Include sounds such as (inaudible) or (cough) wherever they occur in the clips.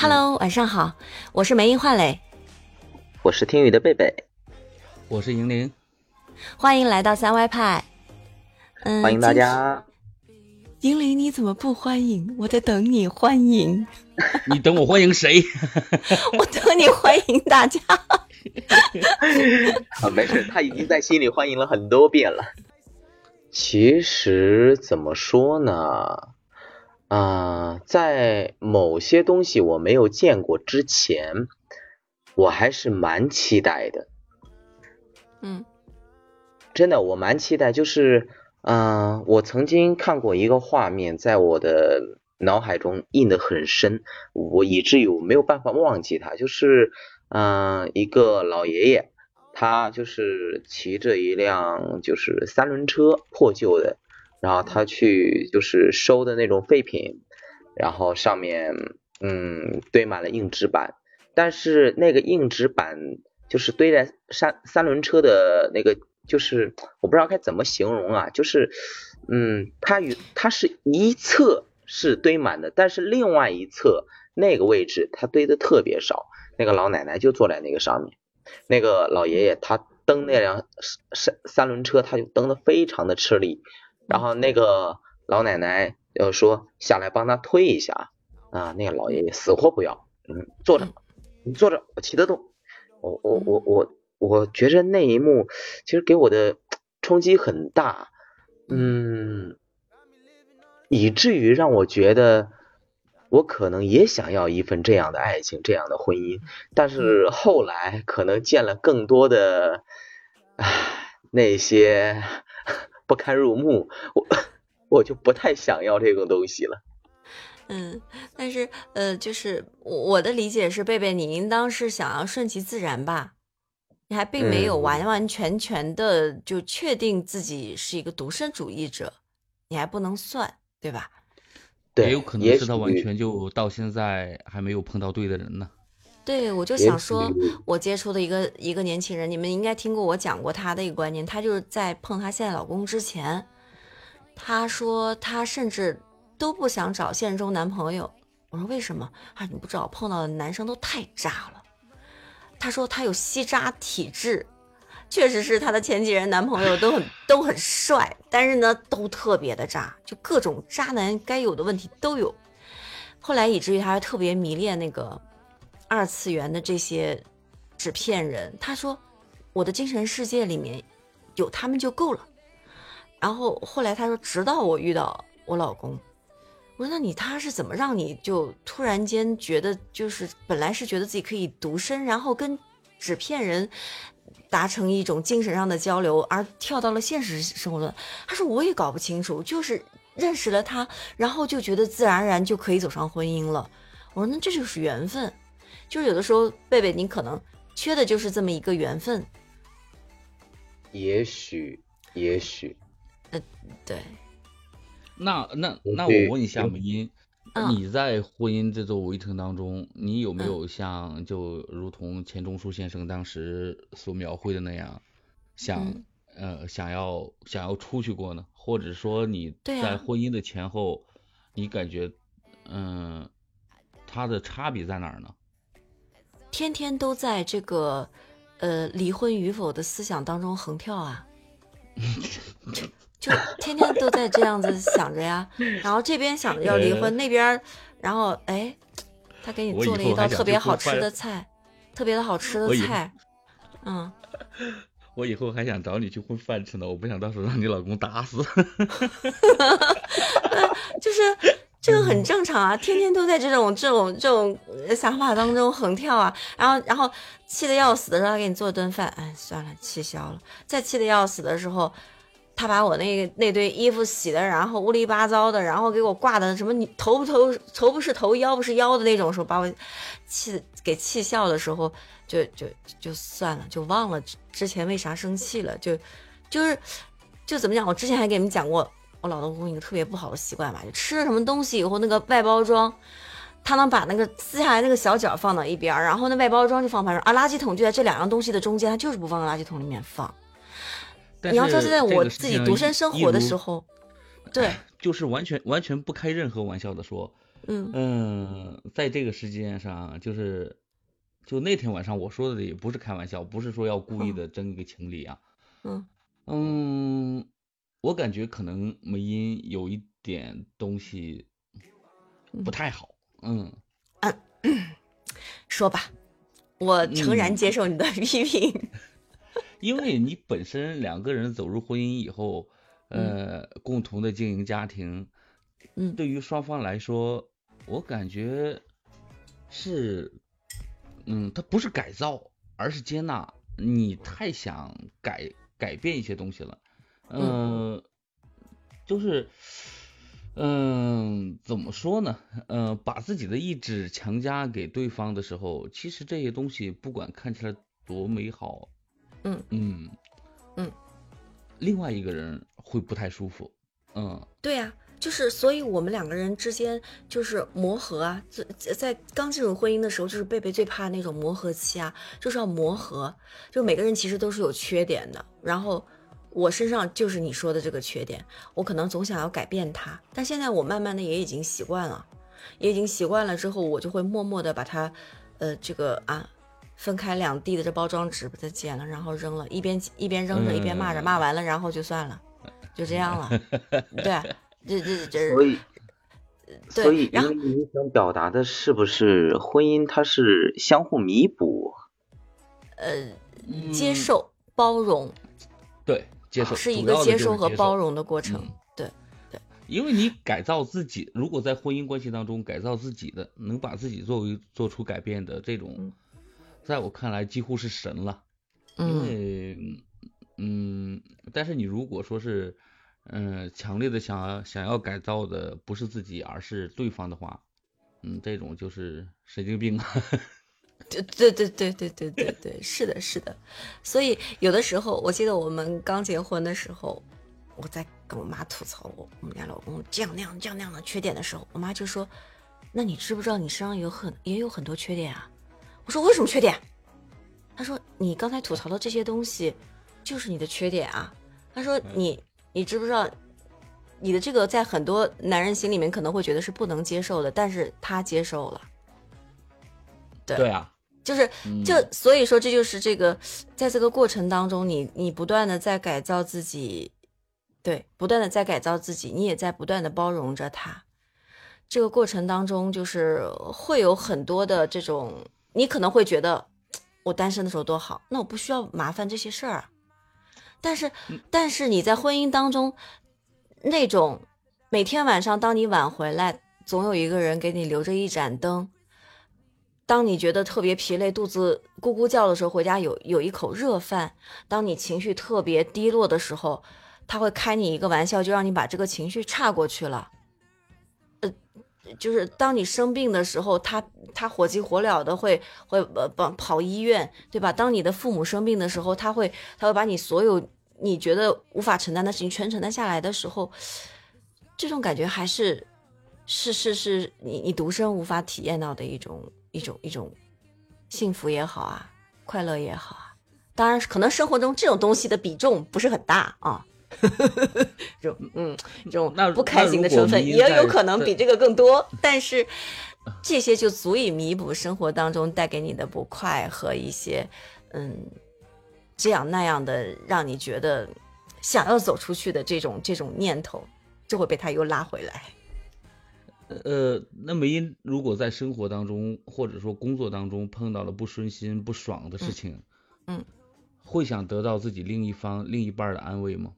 Hello，晚上好，我是梅英焕磊，我是听雨的贝贝，我是银铃，欢迎来到三歪派。嗯，欢迎大家。银铃，你怎么不欢迎？我在等你欢迎。(laughs) 你等我欢迎谁？(laughs) 我等你欢迎大家。(laughs) 啊，没事，他已经在心里欢迎了很多遍了。其实怎么说呢？啊，在某些东西我没有见过之前，我还是蛮期待的。嗯，真的，我蛮期待。就是，嗯，我曾经看过一个画面，在我的脑海中印得很深，我以至于我没有办法忘记它。就是，嗯，一个老爷爷，他就是骑着一辆就是三轮车，破旧的。然后他去就是收的那种废品，然后上面嗯堆满了硬纸板，但是那个硬纸板就是堆在三三轮车的那个，就是我不知道该怎么形容啊，就是嗯它与它是一侧是堆满的，但是另外一侧那个位置它堆的特别少，那个老奶奶就坐在那个上面，那个老爷爷他蹬那辆三三轮车他就蹬的非常的吃力。然后那个老奶奶就说下来帮他推一下啊，那个老爷爷死活不要，嗯，坐着，你坐着，我骑得动。我我我我我觉着那一幕其实给我的冲击很大，嗯，以至于让我觉得我可能也想要一份这样的爱情，这样的婚姻。但是后来可能见了更多的唉那些。不堪入目，我我就不太想要这种东西了。嗯，但是呃，就是我的理解是，贝贝，你应当是想要顺其自然吧？你还并没有完完全全的就确定自己是一个独身主义者，你还不能算，对吧？对，也有可能是他完全就到现在还没有碰到对的人呢。对，我就想说，我接触的一个一个年轻人，你们应该听过我讲过他的一个观念。他就是在碰他现在老公之前，他说他甚至都不想找现实中男朋友。我说为什么？啊，你不知道，碰到的男生都太渣了。他说他有吸渣体质，确实是他的前几任男朋友都很都很帅，但是呢都特别的渣，就各种渣男该有的问题都有。后来以至于他还特别迷恋那个。二次元的这些纸片人，他说我的精神世界里面有他们就够了。然后后来他说，直到我遇到我老公，我说那你他是怎么让你就突然间觉得就是本来是觉得自己可以独身，然后跟纸片人达成一种精神上的交流，而跳到了现实生活中？他说我也搞不清楚，就是认识了他，然后就觉得自然而然就可以走上婚姻了。我说那这就是缘分。就是有的时候，贝贝，你可能缺的就是这么一个缘分。也许，也许，呃，对。那那那我问一下梅英，你在婚姻这座围城当中，你有没有像就如同钱钟书先生当时所描绘的那样，想呃想要想要出去过呢？或者说你在婚姻的前后，你感觉嗯，它的差别在哪儿呢？天天都在这个，呃，离婚与否的思想当中横跳啊，(laughs) 就天天都在这样子想着呀。然后这边想着要离婚，那边，然后哎，他给你做了一道特别好吃的菜，特别的好吃的菜，嗯。我以后还想找你去混饭吃呢，我不想到时候让你老公打死。(laughs) (laughs) 就是。这个很正常啊，天天都在这种这种这种想法当中横跳啊，然后然后气得要死的时候，他给你做顿饭，哎，算了，气消了。再气得要死的时候，他把我那个那堆衣服洗的，然后乌里八糟的，然后给我挂的什么你头不头头不是头腰不是腰的那种时候，把我气给气笑的时候，就就就算了，就忘了之前为啥生气了，就就是就怎么讲，我之前还给你们讲过。我老公一个特别不好的习惯吧，就吃了什么东西以后，那个外包装，他能把那个撕下来那个小角放到一边，然后那外包装就放旁边啊，垃圾桶就在这两样东西的中间，他就是不放在垃圾桶里面放。你要说现在我自己独身生活的时候，对，就是完全完全不开任何玩笑的说，嗯嗯，在这个世界上，就是就那天晚上我说的也不是开玩笑，不是说要故意的争一个情理啊。嗯嗯，我感觉可能梅英有一点东西不太好。嗯嗯，说吧，我诚然接受你的批评。(laughs) 因为你本身两个人走入婚姻以后，呃，共同的经营家庭，嗯，对于双方来说，我感觉是，嗯，它不是改造，而是接纳。你太想改改变一些东西了，嗯，就是，嗯，怎么说呢？嗯，把自己的意志强加给对方的时候，其实这些东西不管看起来多美好。嗯嗯嗯，另外一个人会不太舒服。嗯，对呀，就是所以我们两个人之间就是磨合啊，在在刚进入婚姻的时候，就是贝贝最怕那种磨合期啊，就是要磨合。就每个人其实都是有缺点的，然后我身上就是你说的这个缺点，我可能总想要改变它，但现在我慢慢的也已经习惯了，也已经习惯了之后，我就会默默的把它，呃，这个啊。分开两地的这包装纸把它剪了，然后扔了，一边一边扔着一边骂着，骂完了然后就算了，就这样了。(laughs) 对，这这这。所以，所以，然后你想表达的是不是婚姻它是相互弥补？呃，接受、包容。对，接受是一个接受和包容的过程。对对，因为你改造自己，如果在婚姻关系当中改造自己的，能把自己作为做出改变的这种。在我看来，几乎是神了，因为，嗯，但是你如果说是，嗯，强烈的想要想要改造的不是自己，而是对方的话，嗯，这种就是神经病。(laughs) 对对对对对对对对，是的，是的。所以有的时候，我记得我们刚结婚的时候，我在跟我妈吐槽我我们家老公这样那样这样那样的缺点的时候，我妈就说：“那你知不知道你身上有很也有很多缺点啊？”我说我有什么缺点？她说你刚才吐槽的这些东西，就是你的缺点啊。她说你你知不知道，你的这个在很多男人心里面可能会觉得是不能接受的，但是他接受了。对对啊，就是就所以说这就是这个，在这个过程当中，你你不断的在改造自己，对，不断的在改造自己，你也在不断的包容着他。这个过程当中，就是会有很多的这种。你可能会觉得我单身的时候多好，那我不需要麻烦这些事儿啊。但是，但是你在婚姻当中，那种每天晚上当你晚回来，总有一个人给你留着一盏灯。当你觉得特别疲累、肚子咕咕叫的时候，回家有有一口热饭。当你情绪特别低落的时候，他会开你一个玩笑，就让你把这个情绪岔过去了。就是当你生病的时候，他他火急火燎的会会呃跑跑医院，对吧？当你的父母生病的时候，他会他会把你所有你觉得无法承担的事情全承担下来的时候，这种感觉还是是是是你你独生无法体验到的一种一种一种幸福也好啊，快乐也好啊。当然，可能生活中这种东西的比重不是很大啊。(laughs) 这种嗯，这种不开心的成分也有可能比这个更多，但是这些就足以弥补生活当中带给你的不快和一些嗯这样那样的让你觉得想要走出去的这种这种念头，就会被他又拉回来。呃，那梅英如果在生活当中或者说工作当中碰到了不顺心、不爽的事情，嗯，会想得到自己另一方另一半的安慰吗？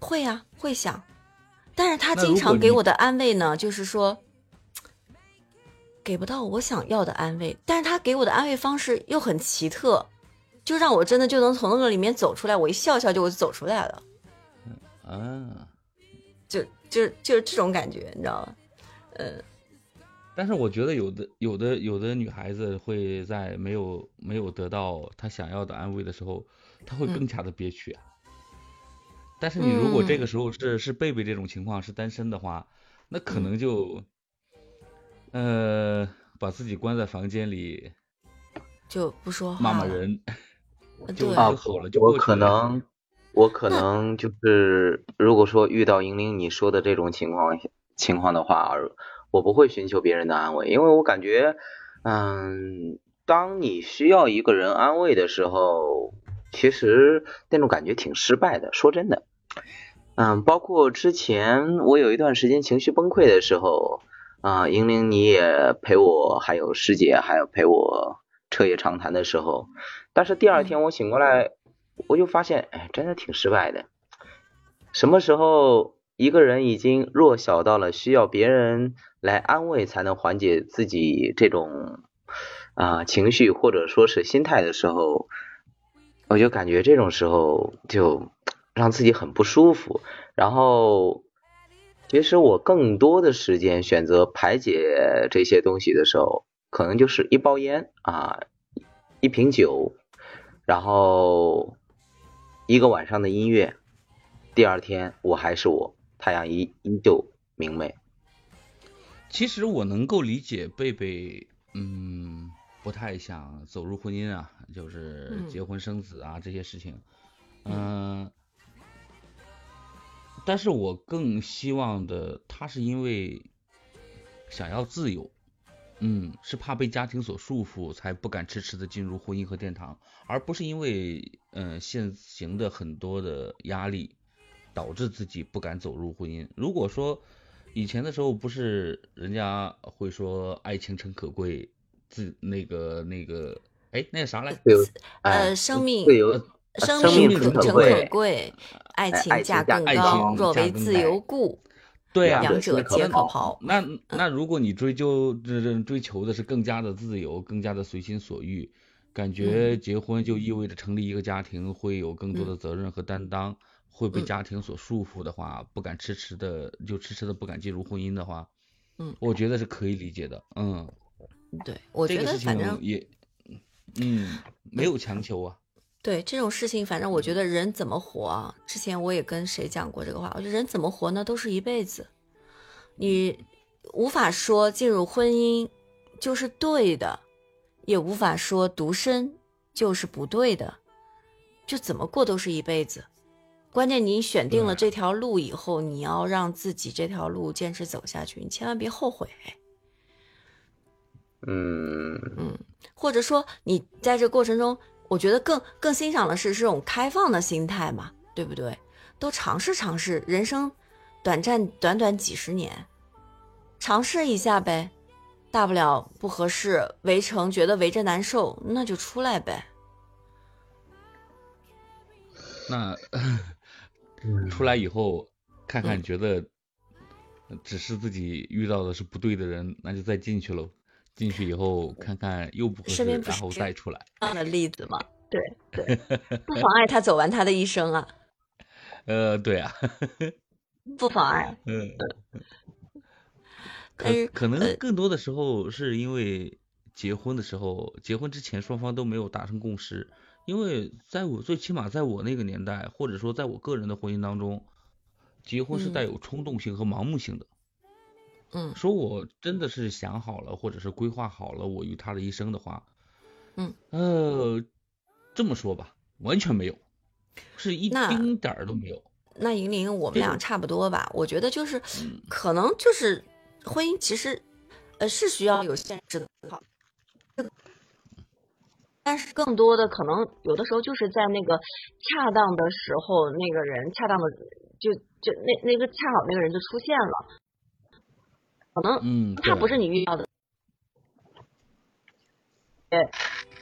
会呀，会想，但是他经常给我的安慰呢，就是说，给不到我想要的安慰，但是他给我的安慰方式又很奇特，就让我真的就能从那个里面走出来，我一笑笑就走出来了，啊，就就是就是这种感觉，你知道吗？嗯，但是我觉得有的有的有的女孩子会在没有没有得到她想要的安慰的时候，她会更加的憋屈啊。但是你如果这个时候是是贝贝这种情况是单身的话，那可能就，呃，把自己关在房间里，就不说话，骂骂人，(laughs) 就就好了。就，我可能，我可能就是，如果说遇到莹玲你说的这种情况情况的话，我不会寻求别人的安慰，因为我感觉，嗯，当你需要一个人安慰的时候，其实那种感觉挺失败的。说真的，嗯，包括之前我有一段时间情绪崩溃的时候，啊，莹玲你也陪我，还有师姐，还有陪我彻夜长谈的时候，但是第二天我醒过来，我就发现，哎，真的挺失败的。什么时候？一个人已经弱小到了需要别人来安慰才能缓解自己这种啊情绪或者说是心态的时候，我就感觉这种时候就让自己很不舒服。然后，其实我更多的时间选择排解这些东西的时候，可能就是一包烟啊，一瓶酒，然后一个晚上的音乐，第二天我还是我。太阳依依旧明媚。其实我能够理解贝贝，嗯，不太想走入婚姻啊，就是结婚生子啊这些事情，嗯，但是我更希望的，他是因为想要自由，嗯，是怕被家庭所束缚，才不敢迟迟的进入婚姻和殿堂，而不是因为嗯现行的很多的压力。导致自己不敢走入婚姻。如果说以前的时候不是人家会说爱情诚可贵，自那个那个哎那个啥来？呃，生命生命诚可贵，爱情价更高。若为自由故，对啊，两者皆可抛。那那如果你追究这这追求的是更加的自由，更加的随心所欲，感觉结婚就意味着成立一个家庭，会有更多的责任和担当。会被家庭所束缚的话，不敢迟迟的就迟迟的不敢进入婚姻的话，嗯，我觉得是可以理解的，嗯，对，我觉得反正也，嗯，没有强求啊。对这种事情，反正我觉得人怎么活啊？之前我也跟谁讲过这个话，我觉得人怎么活呢，都是一辈子，你无法说进入婚姻就是对的，也无法说独身就是不对的，就怎么过都是一辈子。关键你选定了这条路以后，你要让自己这条路坚持走下去，你千万别后悔。嗯嗯，或者说你在这过程中，我觉得更更欣赏的是这种开放的心态嘛，对不对？都尝试尝试，人生短暂，短短几十年，尝试一下呗，大不了不合适，围城觉得围着难受，那就出来呗。那。(laughs) 出来以后看看，觉得只是自己遇到的是不对的人，那就再进去喽。进去以后看看又不合适，然后再出来。这样的例子嘛，对 (laughs) 对，不妨碍他走完他的一生啊。(laughs) 呃，对啊，(laughs) 不妨碍。嗯。可可能更多的时候是因为结婚的时候，结婚之前双方都没有达成共识。因为在我最起码在我那个年代，或者说在我个人的婚姻当中，结婚是带有冲动性和盲目性的。嗯，说我真的是想好了，或者是规划好了我与他的一生的话，嗯，呃，这么说吧，完全没有，是一丁点儿都没有。那莹莹，我们俩差不多吧？我觉得就是，可能就是婚姻其实，呃，是需要有现实的思考。但是更多的可能，有的时候就是在那个恰当的时候，那个人恰当的就就那那个恰好那个人就出现了，可能嗯，他不是你遇到的，对，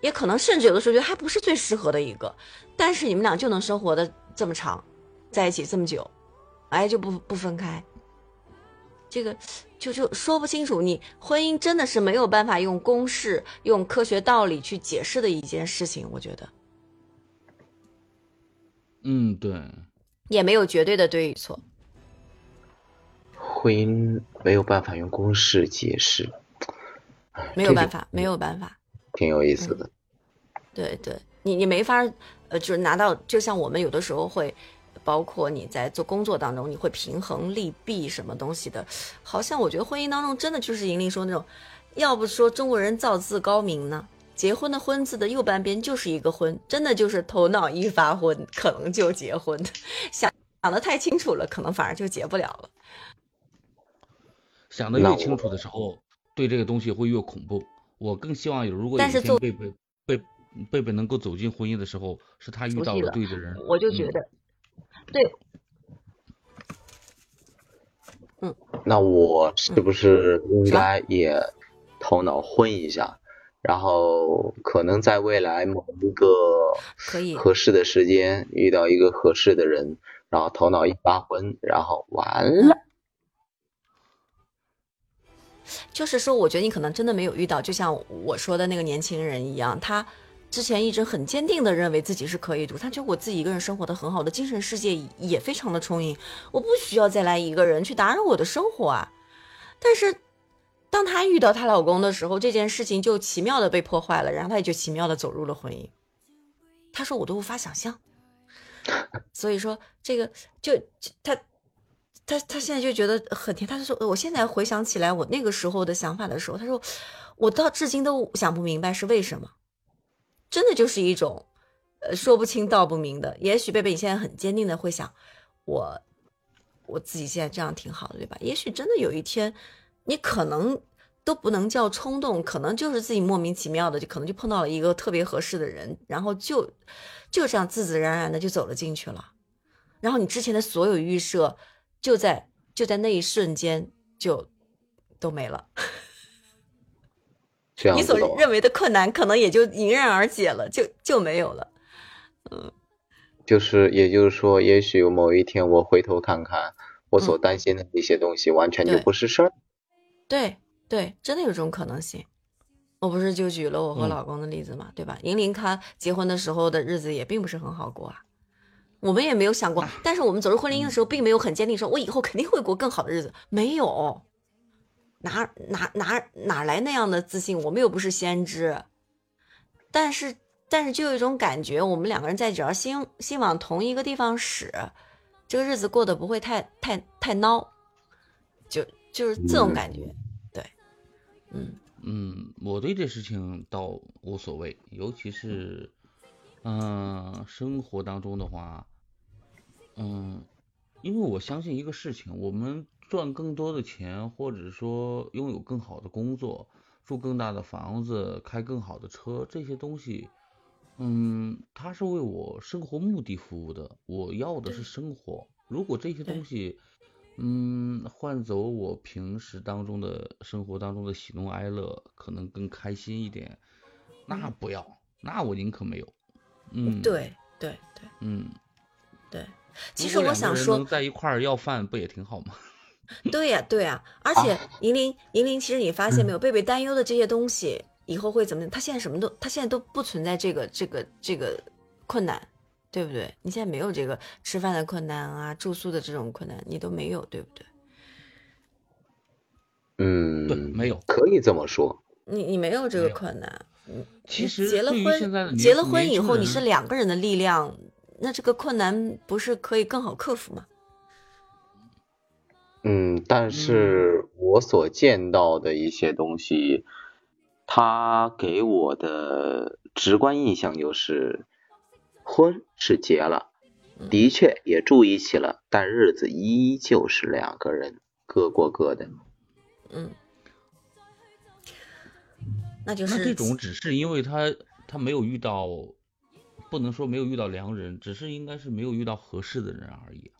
也可能甚至有的时候觉得还不是最适合的一个，但是你们俩就能生活的这么长，在一起这么久，哎，就不不分开。这个就就说不清楚，你婚姻真的是没有办法用公式、用科学道理去解释的一件事情，我觉得。嗯，对。也没有绝对的对与错。婚姻没有办法用公式解释。没有办法，没有办法。挺有意思的。对对，你你没法，呃，就是拿到，就像我们有的时候会。包括你在做工作当中，你会平衡利弊什么东西的？好像我觉得婚姻当中真的就是莹玲说那种，要不说中国人造字高明呢，结婚的婚字的右半边就是一个婚，真的就是头脑一发昏，可能就结婚。(laughs) 想想的太清楚了，可能反而就结不了了。想的越清楚的时候，对这个东西会越恐怖。我更希望有，如果有一天贝贝贝贝贝能够走进婚姻的时候，是他遇到了对的人。我就觉得，对，嗯。那我是不是应该也头脑昏一下，然后可能在未来某一个合适的时间遇到一个合适的人，然后头脑一发昏，然后完了。就是说，我觉得你可能真的没有遇到，就像我说的那个年轻人一样，他之前一直很坚定的认为自己是可以读，他觉得我自己一个人生活的很好的，精神世界也非常的充盈，我不需要再来一个人去打扰我的生活啊。但是，当她遇到她老公的时候，这件事情就奇妙的被破坏了，然后她也就奇妙的走入了婚姻。她说我都无法想象，(laughs) 所以说这个就她。他他现在就觉得很甜，他说，我现在回想起来我那个时候的想法的时候，他说，我到至今都想不明白是为什么，真的就是一种，呃，说不清道不明的。也许贝贝你现在很坚定的会想，我我自己现在这样挺好的，对吧？也许真的有一天，你可能都不能叫冲动，可能就是自己莫名其妙的就可能就碰到了一个特别合适的人，然后就就这样自自然然的就走了进去了，然后你之前的所有预设。就在就在那一瞬间就都没了，(laughs) 你所认为的困难可能也就迎刃而解了，就就没有了。嗯，就是也就是说，也许某一天我回头看看，我所担心的那些东西完全就不是事儿。对对，真的有这种可能性。我不是就举了我和老公的例子嘛，对吧？银铃她结婚的时候的日子也并不是很好过啊。我们也没有想过，但是我们走入婚姻的时候，并没有很坚定说，我以后肯定会过更好的日子。没有，哪哪哪哪来那样的自信？我们又不是先知。但是，但是就有一种感觉，我们两个人在只要心心往同一个地方使，这个日子过得不会太太太孬，就就是这种感觉。对，嗯嗯，我对这事情倒无所谓，尤其是嗯生活当中的话。嗯，因为我相信一个事情，我们赚更多的钱，或者说拥有更好的工作，住更大的房子，开更好的车，这些东西，嗯，它是为我生活目的服务的。我要的是生活。如果这些东西，嗯，换走我平时当中的生活当中的喜怒哀乐，可能更开心一点，那不要，那我宁可没有。嗯，对对对，嗯，对。其实我想说，在一块儿要饭不也挺好吗？(laughs) 对呀，对呀。而且银铃，银铃，其实你发现没有，贝贝担忧的这些东西以后会怎么样？他现在什么都，他现在都不存在这个这个这个困难，对不对？你现在没有这个吃饭的困难啊，住宿的这种困难，你都没有，对不对？嗯，对，没有，可以这么说。你你没有这个困难。嗯，其实结了婚，结了婚以后，你是两个人的力量。那这个困难不是可以更好克服吗？嗯，但是我所见到的一些东西，他给我的直观印象就是，婚是结了，的确也住一起了，但日子依旧是两个人各过各的。嗯，那就是那这种只是因为他他没有遇到。不能说没有遇到良人，只是应该是没有遇到合适的人而已。